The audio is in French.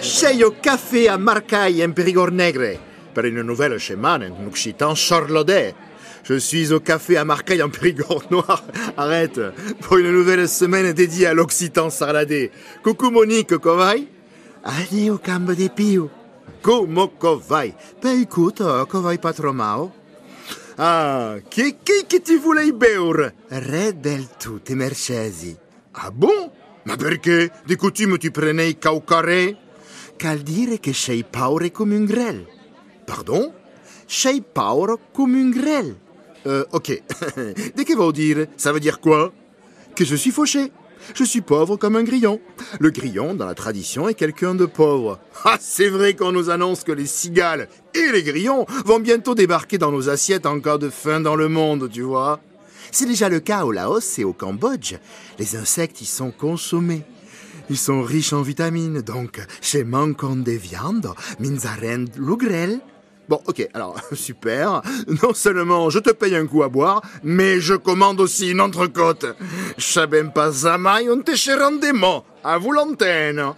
Sei au café à Marcaille en Périgord Negre pour une nouvelle semaine en occitan. Je suis au café à Marcaille en Périgord Noir. Arrête. Pour une nouvelle semaine dédiée à l'occitan sarladé. Coucou Monique, Kovai. Allez au camp des Pio. Como Kovai. Ben écoute, Kovai pas trop mal. Ah, qui qui che ti voulais beure? Re del tutte, Mercesi. Ah bon? Ma perché? Di coutume tu prenais caucaré? Cal dire che sei paure come un grel. Pardon? Sei paure comme un grel. Euh, ok. Dès que veut dire, ça veut dire quoi? Que je suis fauché. Je suis pauvre comme un grillon. Le grillon, dans la tradition, est quelqu'un de pauvre. Ah, c'est vrai qu'on nous annonce que les cigales et les grillons vont bientôt débarquer dans nos assiettes en cas de faim dans le monde, tu vois. C'est déjà le cas au Laos et au Cambodge. Les insectes y sont consommés. Ils sont riches en vitamines, donc chez manquons des viandes, minzaren lugrel. Bon, ok, alors, super. Non seulement je te paye un coup à boire, mais je commande aussi une entrecôte. Sabem pas zamai un rendement. À vous l'antenne.